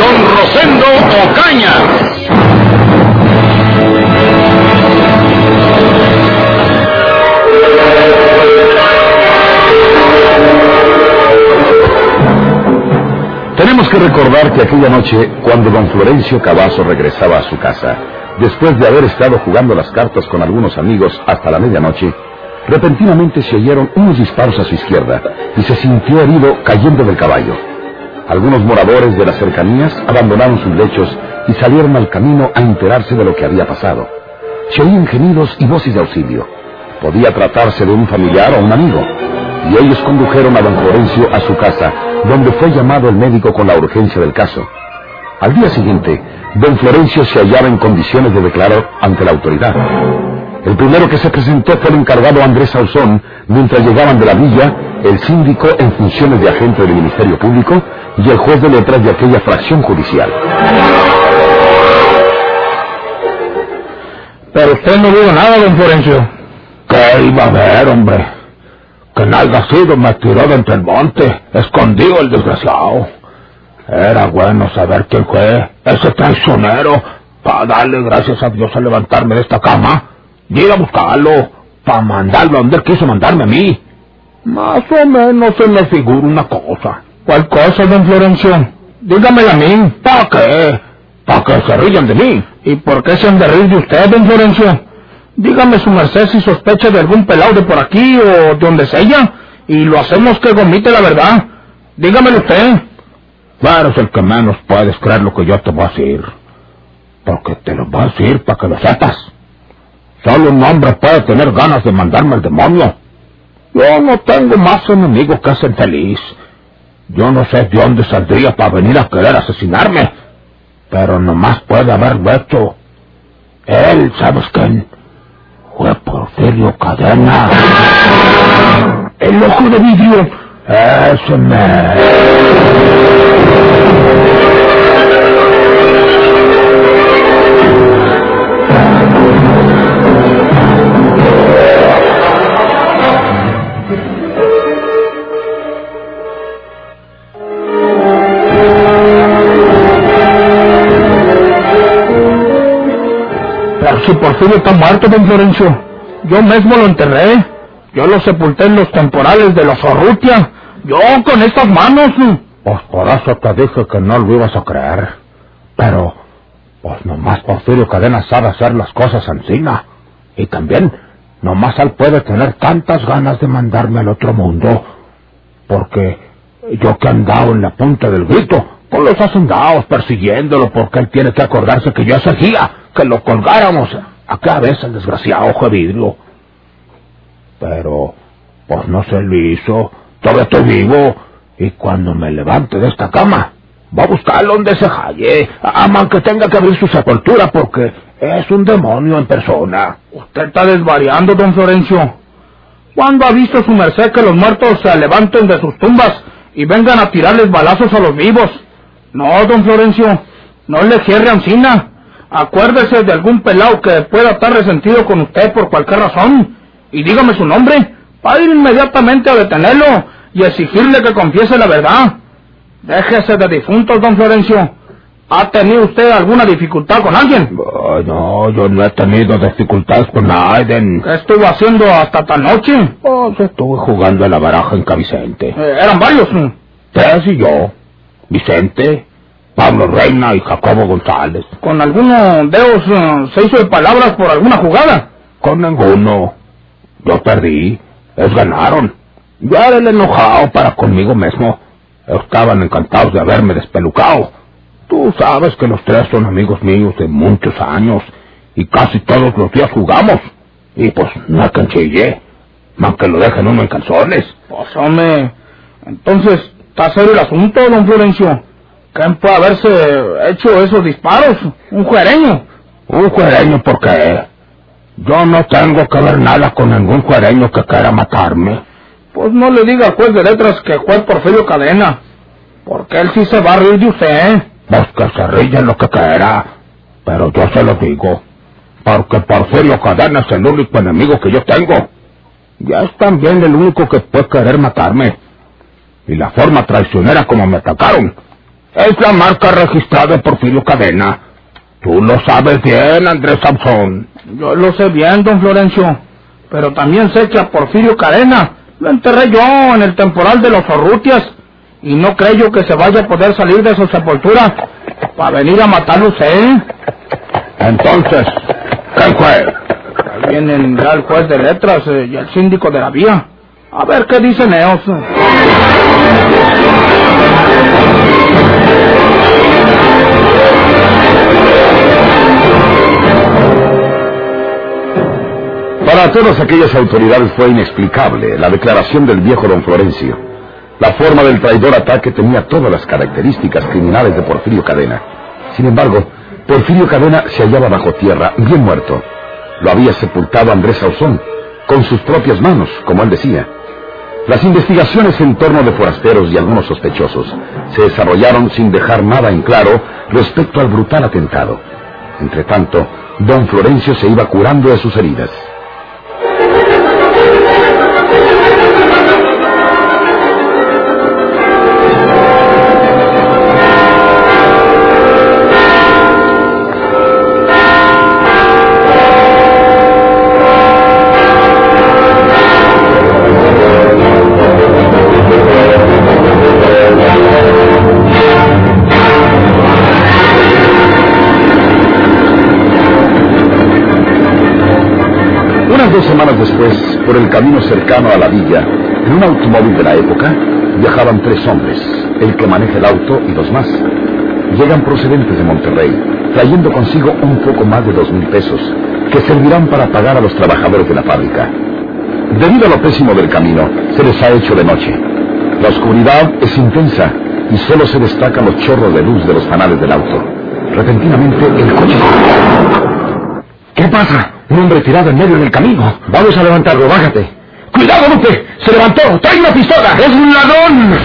don Rosendo Ocaña. Tenemos que recordar que aquella noche, cuando don Florencio Cavazo regresaba a su casa, después de haber estado jugando las cartas con algunos amigos hasta la medianoche, repentinamente se oyeron unos disparos a su izquierda y se sintió herido cayendo del caballo. Algunos moradores de las cercanías abandonaron sus lechos y salieron al camino a enterarse de lo que había pasado. Se oían gemidos y voces de auxilio. Podía tratarse de un familiar o un amigo. Y ellos condujeron a don Florencio a su casa, donde fue llamado el médico con la urgencia del caso. Al día siguiente, don Florencio se hallaba en condiciones de declarar ante la autoridad. El primero que se presentó fue el encargado Andrés Sauzón, mientras llegaban de la villa el síndico en funciones de agente del Ministerio Público y el juez de letras de aquella fracción judicial. Pero usted no dijo nada, don Florencio. ¿Qué iba a ver, hombre? Que nada sido me tiró de entre el monte, escondido el desgraciado. Era bueno saber quién fue, ese traicionero, para darle gracias a Dios a levantarme de esta cama y ir a buscarlo, para mandarlo donde él quiso mandarme a mí. Más o menos se me figura una cosa. ¿Cuál cosa, don Florencio? Dígamela a mí. ¿Para qué? ¿Para que se rían de mí? ¿Y por qué se han de reír de usted, don Florencio? Dígame su merced si sospecha de algún pelado de por aquí o de donde sea, y lo hacemos que gomite la verdad. Dígamelo usted. Tú eres el que menos puedes creer lo que yo te voy a decir. Porque te lo voy a decir para que lo sepas. Solo un hombre puede tener ganas de mandarme al demonio. Yo no tengo más enemigos que ese infeliz. Yo no sé de dónde saldría para venir a querer asesinarme. Pero nomás puede haberlo hecho. Él, ¿sabes quién? Fue Porfirio Cadena. El ojo de vidrio. Ese me... Si Porfirio está muerto, don Florencio. Yo mismo lo enterré. Yo lo sepulté en los temporales de los Orrutia. Yo con estas manos. Pues por eso te dije que no lo ibas a creer. Pero, pues nomás Porfirio Cadena sabe hacer las cosas encima. Y también, nomás él puede tener tantas ganas de mandarme al otro mundo. Porque yo que he en la punta del grito, con los hacendados persiguiéndolo porque él tiene que acordarse que yo seguía, que lo colgáramos a vez el desgraciado ojo. Pero, pues no se lo hizo, todavía estoy vivo, y cuando me levante de esta cama, va a buscarlo donde se halle, aunque tenga que abrir su sepultura porque es un demonio en persona. Usted está desvariando, don Florencio. ¿Cuándo ha visto su merced que los muertos se levanten de sus tumbas y vengan a tirarles balazos a los vivos? No, don Florencio, no le cierre ancina. Acuérdese de algún pelao que pueda estar resentido con usted por cualquier razón y dígame su nombre para ir inmediatamente a detenerlo y exigirle que confiese la verdad. Déjese de difuntos, don Florencio. ¿Ha tenido usted alguna dificultad con alguien? No, yo no he tenido dificultades con nadie. ¿Qué estuvo haciendo hasta esta noche? Pues estuve jugando a la baraja en Cavicente. Eh, eran varios. Tres y yo. Vicente, Pablo Reina y Jacobo González. ¿Con alguno de ellos eh, se hizo de palabras por alguna jugada? Con ninguno. Yo perdí. Ellos ganaron. Yo era el enojado para conmigo mismo. Estaban encantados de haberme despelucado. Tú sabes que los tres son amigos míos de muchos años y casi todos los días jugamos. Y pues no canchillé. Más que lo dejen uno en calzones. Pues hombre, entonces, ¿está serio el asunto, don Florencio? ¿Quién puede haberse hecho esos disparos? ¿Un juereño? ¿Un juereño por qué? Yo no tengo que ver nada con ningún juereño que quiera matarme. Pues no le diga al juez de letras que juez Porfirio Cadena. Porque él sí se va a reír de usted. ¿eh? Pues que se ríe lo que quiera. Pero yo se lo digo. Porque Porfirio Cadena es el único enemigo que yo tengo. Y es también el único que puede querer matarme. Y la forma traicionera como me atacaron es la marca registrada de Porfirio Cadena. Tú lo sabes bien, Andrés Samson. Yo lo sé bien, don Florencio. Pero también sé que a Porfirio Cadena lo enterré yo en el temporal de los Orrutias. Y no creo que se vaya a poder salir de su sepultura para venir a matarlo usted. Entonces, ¿quién fue? Vienen ya el juez de letras eh, y el síndico de la vía. A ver qué dicen ellos. Para todas aquellas autoridades fue inexplicable la declaración del viejo don Florencio. La forma del traidor ataque tenía todas las características criminales de Porfirio Cadena. Sin embargo, Porfirio Cadena se hallaba bajo tierra, bien muerto. Lo había sepultado Andrés Sauzón, con sus propias manos, como él decía. Las investigaciones en torno de forasteros y algunos sospechosos se desarrollaron sin dejar nada en claro respecto al brutal atentado. Entre tanto, don Florencio se iba curando de sus heridas. Dos semanas después, por el camino cercano a la villa, en un automóvil de la época, viajaban tres hombres, el que maneja el auto y dos más. Llegan procedentes de Monterrey, trayendo consigo un poco más de dos mil pesos, que servirán para pagar a los trabajadores de la fábrica. Debido a lo pésimo del camino, se les ha hecho de noche. La oscuridad es intensa y solo se destacan los chorros de luz de los fanales del auto. Repentinamente, el coche... ¿Qué pasa? Un hombre tirado en medio del camino. Vamos a levantarlo, bájate. ¡Cuidado, Lupe! ¡Se levantó! ¡Trae una pistola! ¡Es un ladrón!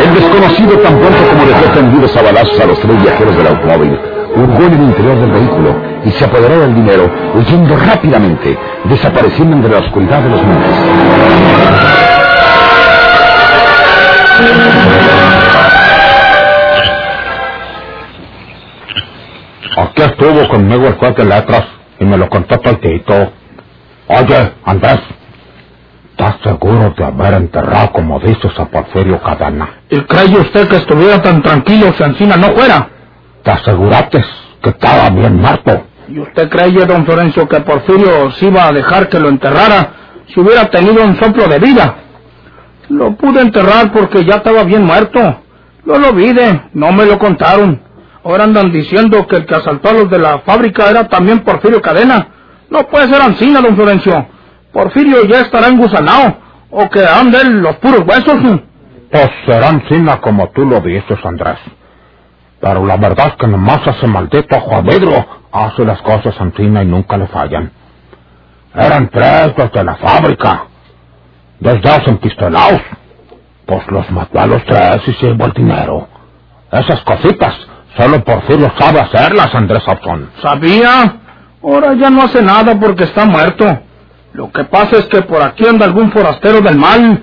El desconocido tan pronto como dejó tendidos a balazos a los tres viajeros del automóvil, hurgó en el interior del vehículo y se apoderó del dinero, huyendo rápidamente, desapareciendo entre la oscuridad de los montes. Estuvo conmigo el juez de letras y me lo contó todito. Oye, Andrés, ¿estás seguro de haber enterrado, como dices, a Porfirio Cadena? ¿Y cree usted que estuviera tan tranquilo si Encina no fuera? ¿Te aseguraste que estaba bien muerto? ¿Y usted cree, don Florencio, que Porfirio se iba a dejar que lo enterrara si hubiera tenido un soplo de vida? Lo pude enterrar porque ya estaba bien muerto. Yo lo vi, de, no me lo contaron. Ahora andan diciendo que el que asaltó a los de la fábrica era también Porfirio Cadena. No puede ser Ancina, don Florencio. Porfirio ya estará engusanado. O que anden los puros huesos. Pues será encima como tú lo dices, Andrés. Pero la verdad es que nomás ese maldito Juanedro hace las cosas encima y nunca le fallan. Eran tres desde la fábrica. Dos dos empistolados. Pues los mató a los tres y se llevó el dinero. Esas cositas Solo Porfirio sabe hacerlas, Andrés Hobson. ¿Sabía? Ahora ya no hace nada porque está muerto. Lo que pasa es que por aquí anda algún forastero del mal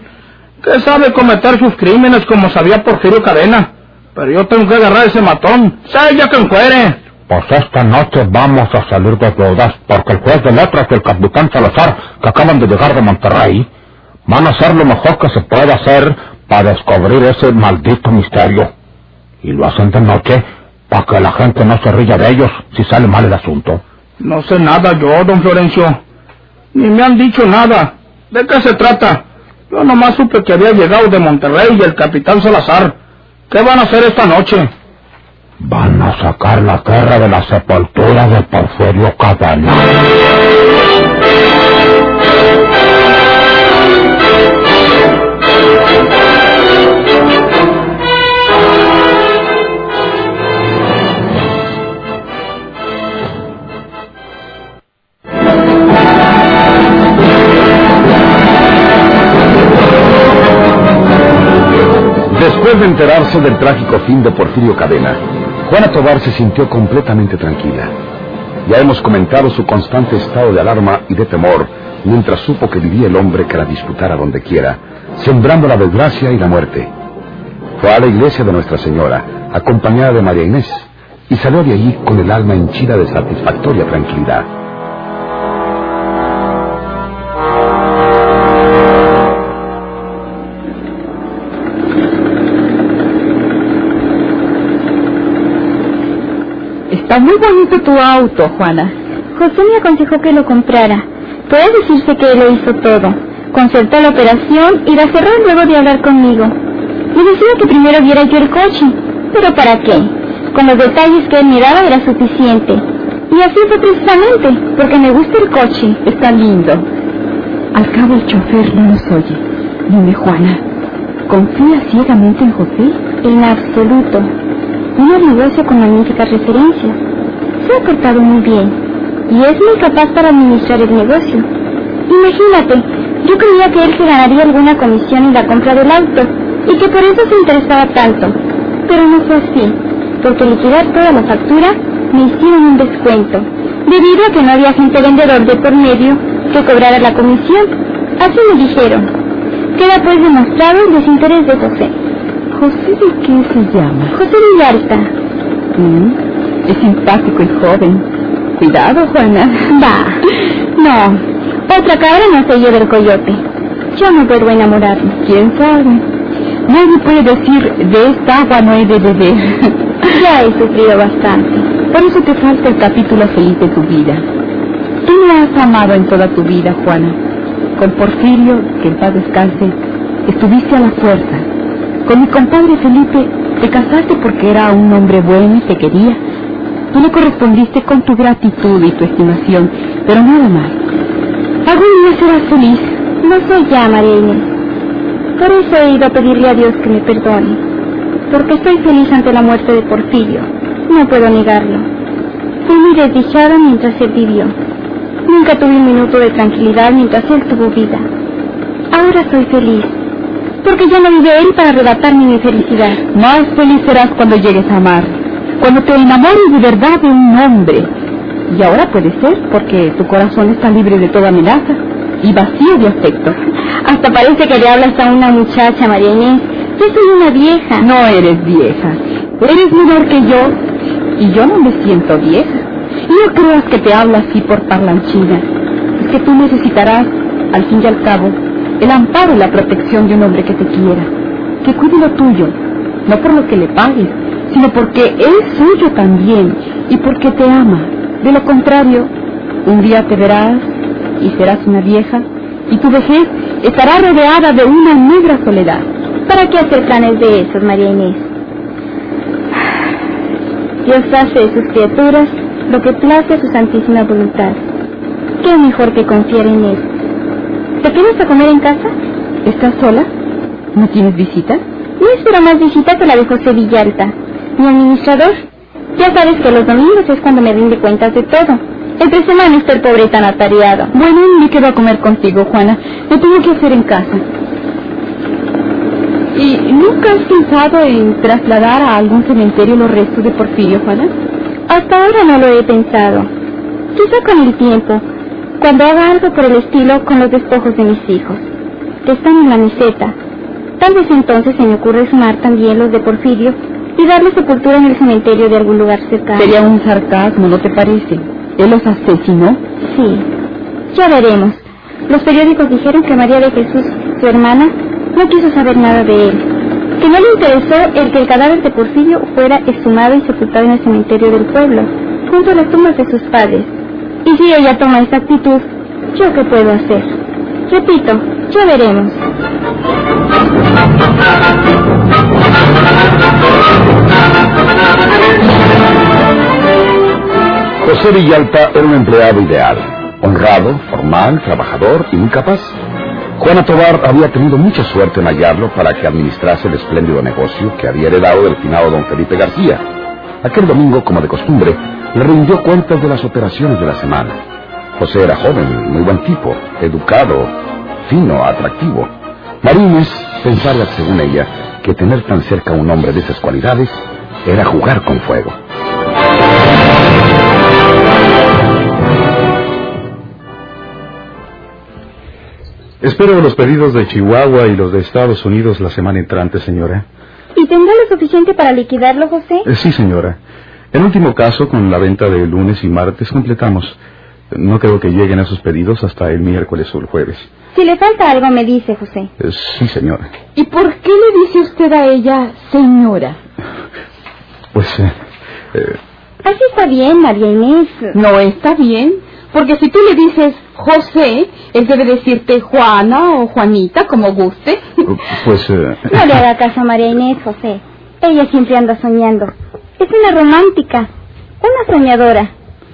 que sabe cometer sus crímenes como sabía Porfirio Cadena. Pero yo tengo que agarrar ese matón. ¡Sé ya que encuere! Pues esta noche vamos a salir de deudas porque el juez de letras del capitán Salazar, que acaban de llegar de Monterrey, van a hacer lo mejor que se puede hacer para descubrir ese maldito misterio. Y lo hacen de noche para que la gente no se ría de ellos si sale mal el asunto. No sé nada yo, don Florencio. Ni me han dicho nada. ¿De qué se trata? Yo nomás supe que había llegado de Monterrey y el capitán Salazar. ¿Qué van a hacer esta noche? Van a sacar la tierra de la sepultura de Porfirio Cadena. Enterarse del trágico fin de Porfirio Cadena, Juana Tobar se sintió completamente tranquila. Ya hemos comentado su constante estado de alarma y de temor mientras supo que vivía el hombre que la disputara donde quiera, sembrando la desgracia y la muerte. Fue a la iglesia de Nuestra Señora, acompañada de María Inés, y salió de allí con el alma henchida de satisfactoria tranquilidad. Está muy bonito tu auto, Juana. José me aconsejó que lo comprara. Puede decirse que él lo hizo todo. Concertó la operación y la cerró luego de hablar conmigo. Me decía que primero viera yo el coche. ¿Pero para qué? Con los detalles que él me daba era suficiente. Y así fue precisamente, porque me gusta el coche. Está lindo. Al cabo el chofer no nos oye. Dime, Juana, ¿confía ciegamente en José? En absoluto. Un negocio con magníficas referencias. Se ha portado muy bien y es muy capaz para administrar el negocio. Imagínate, yo creía que él se ganaría alguna comisión en la compra del auto y que por eso se interesaba tanto. Pero no fue así, porque liquidar toda la factura me hicieron un descuento, debido a que no había gente vendedor de por medio que cobrara la comisión. Así me dijeron. Queda pues demostrado el desinterés de José. ¿José de qué se llama? José Villarta. Mm, es simpático y joven. Cuidado, Juana. Va. No, otra cabra no sé yo del coyote. Yo no puedo enamorarme. ¿Quién sabe? Nadie puede decir, de esta agua no he de beber. Ya he sufrido bastante. Por eso te falta el capítulo feliz de tu vida. Tú me has amado en toda tu vida, Juana. Con Porfirio, que en paz descanse, estuviste a la fuerza. Con mi compadre Felipe, te casaste porque era un hombre bueno y te quería. Tú le correspondiste con tu gratitud y tu estimación, pero nada más. Algún día serás feliz. No soy ya, María Inés. Por eso he ido a pedirle a Dios que me perdone. Porque estoy feliz ante la muerte de Porfirio. No puedo negarlo. Fui muy desdichada mientras él vivió. Nunca tuve un minuto de tranquilidad mientras él tuvo vida. Ahora soy feliz. Porque ya no vive él para arrebatarme mi felicidad. Más feliz serás cuando llegues a amar. Cuando te enamores de verdad de un hombre. Y ahora puede ser porque tu corazón está libre de toda amenaza y vacío de afecto. Hasta parece que le hablas a una muchacha, María Inés. Yo soy una vieja. No eres vieja. Eres menor que yo. Y yo no me siento vieja. Y no creas que te hablo así por parlanchina. Es que tú necesitarás, al fin y al cabo, el amparo y la protección de un hombre que te quiera. Que cuide lo tuyo. No por lo que le pagues, sino porque es suyo también y porque te ama. De lo contrario, un día te verás y serás una vieja y tu vejez estará rodeada de una negra soledad. ¿Para qué hacer planes de esos, María Inés? Dios hace de sus criaturas lo que place a su santísima voluntad. ¿Qué mejor que confiar en Él? ¿Te quedas a comer en casa? ¿Estás sola? ¿No tienes visita? No espero más visita que la de José Villalta, mi administrador. Ya sabes que los domingos es cuando me rinde cuentas de todo. Entre semana está el pobre tan atareado. Bueno, me quedo a comer contigo, Juana. Me tengo que hacer en casa. ¿Y nunca has pensado en trasladar a algún cementerio los restos de Porfirio, Juana? Hasta ahora no lo he pensado. Quizá con el tiempo, cuando haga algo por el estilo con los despojos de mis hijos, que están en la meseta. Tal vez entonces se me ocurre sumar también los de Porfirio y darle sepultura en el cementerio de algún lugar cercano. Sería un sarcasmo, ¿no te parece? ¿Él los asesinó? Sí. Ya veremos. Los periódicos dijeron que María de Jesús, su hermana, no quiso saber nada de él. Que no le interesó el que el cadáver de Porfirio fuera exhumado y sepultado en el cementerio del pueblo, junto a las tumbas de sus padres. Si ella toma esa actitud, ¿yo qué puedo hacer? Repito, ya veremos. José Villalta era un empleado ideal, honrado, formal, trabajador y muy capaz. Juana Tobar había tenido mucha suerte en hallarlo para que administrase el espléndido negocio que había heredado del finado don Felipe García. Aquel domingo, como de costumbre, le rindió cuentas de las operaciones de la semana. José era joven, muy buen tipo, educado, fino, atractivo. Marines pensaba, según ella, que tener tan cerca a un hombre de esas cualidades era jugar con fuego. Espero los pedidos de Chihuahua y los de Estados Unidos la semana entrante, señora. ¿Y tendrá lo suficiente para liquidarlo, José? Eh, sí, señora. En último caso, con la venta de lunes y martes completamos. No creo que lleguen esos pedidos hasta el miércoles o el jueves. Si le falta algo, me dice, José. Eh, sí, señora. ¿Y por qué le dice usted a ella señora? Pues... eh, eh, Así está bien, María Inés. No está bien, porque si tú le dices José, él debe decirte Juana o Juanita, como guste. pues... eh, No le haga caso a María Inés, José. Ella siempre anda soñando. Es una romántica, una soñadora.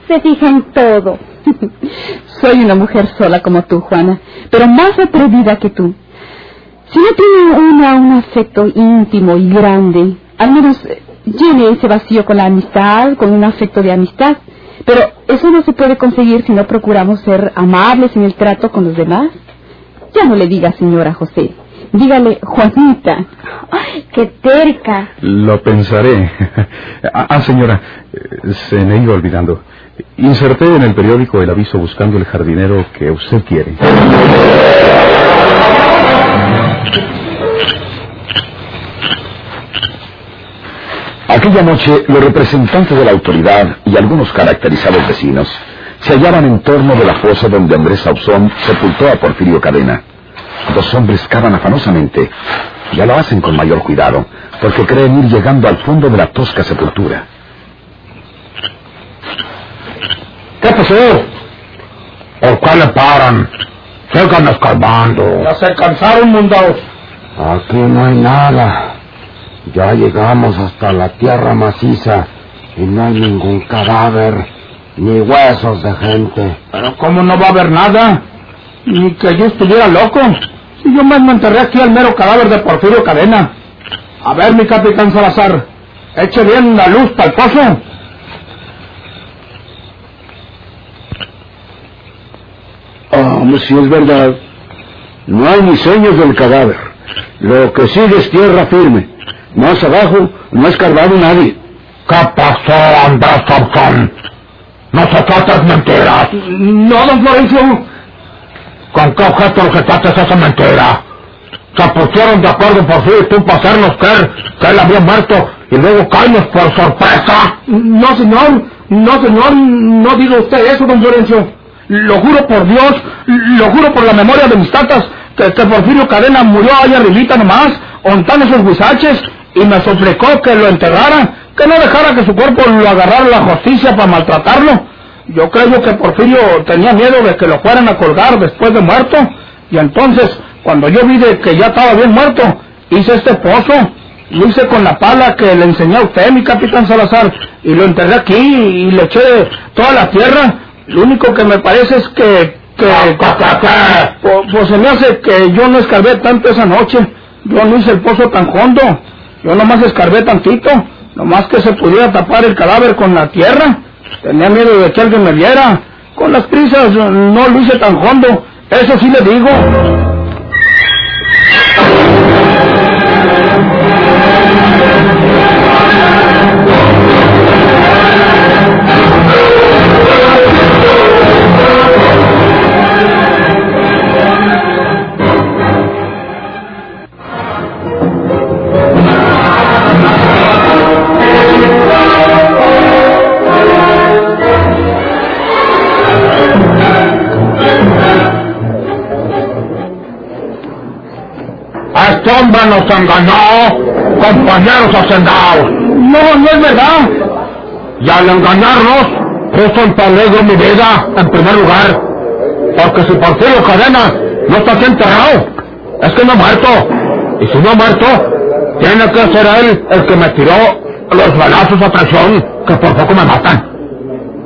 Se fija en todo. Soy una mujer sola como tú, Juana, pero más atrevida que tú. Si no tiene una un afecto íntimo y grande, al menos eh, llene ese vacío con la amistad, con un afecto de amistad. Pero eso no se puede conseguir si no procuramos ser amables en el trato con los demás. Ya no le diga señora José, dígale Juanita. ¡Ay, qué terca! Lo pensaré. ah, ah, señora, eh, se me iba olvidando. Inserté en el periódico el aviso buscando el jardinero que usted quiere. Aquella noche, los representantes de la autoridad y algunos caracterizados vecinos se hallaban en torno de la fosa donde Andrés Sauzón sepultó a Porfirio Cadena. Dos hombres cavan afanosamente. Ya lo hacen con mayor cuidado, porque creen ir llegando al fondo de la tosca sepultura. ¿Qué pasó? ¿Por qué le paran? Sigan escarbando. Ya se cansaron, mundados. Aquí no hay nada. Ya llegamos hasta la tierra maciza y no hay ningún cadáver ni huesos de gente. Pero ¿cómo no va a haber nada? Ni que yo estuviera loco. Si yo mismo enterré aquí al mero cadáver de Porfirio Cadena. A ver, mi capitán Salazar, eche bien la luz para el pozo. Ah, si es verdad. No hay ni señas del cadáver. Lo que sigue es tierra firme. Más abajo no ha escarbado nadie. ¿Qué pasó, Andrés Thompson? No se trata de mentiras. No, don Florencio. ¿Con qué objeto objetaste esa mentira? Se pusieron de acuerdo por sí y tú para hacernos creer que él había muerto y luego caímos por sorpresa. No, señor. No, señor. No diga usted eso, don Florencio. Lo juro por Dios, lo juro por la memoria de mis tatas, que, que Porfirio Cadena murió allá arribita nomás, ontando esos guisaches, y me suplicó que lo enterrara, que no dejara que su cuerpo lo agarrara la justicia para maltratarlo. Yo creo que Porfirio tenía miedo de que lo fueran a colgar después de muerto, y entonces, cuando yo vi de que ya estaba bien muerto, hice este pozo, lo hice con la pala que le enseñé a usted, mi capitán Salazar, y lo enterré aquí y le eché toda la tierra. Lo único que me parece es que... que, que- pues, pues se me hace que yo no escarbé tanto esa noche. Yo no hice el pozo tan hondo. Yo nomás escarbé tantito. Nomás que se pudiera tapar el cadáver con la tierra. Tenía miedo de que alguien me viera. Con las prisas no lo hice tan hondo. Eso sí le digo. Hombre nos engañó, compañeros hacendados. No, no es verdad. Y al engañarnos, puso en peligro mi vida, en primer lugar. Porque si Porfirio Cadena no está aquí enterrado, es que no ha muerto. Y si no ha muerto, tiene que ser él el que me tiró los balazos a traición, que por poco me matan.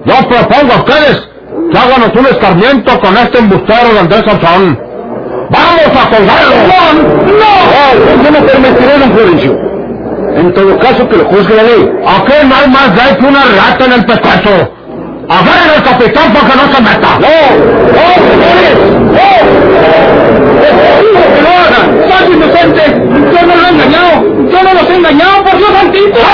Yo propongo a ustedes que háganos un escarmiento con este embustero de Andrés Sansón. ¡Vamos a colgarlo! ¡No! No, yo no permitiré, don Florencio. En todo caso, que lo juzgue la ley. Aquí no hay más ley que una rata en el pescuezo. Agarren al capitán para que no se meta. ¡No! ¡No, señores! ¡No! ¡Que lo hagan! ¡Soy inocente! ¡Yo no lo he engañado! engañado, por Dios santito! ¿Por qué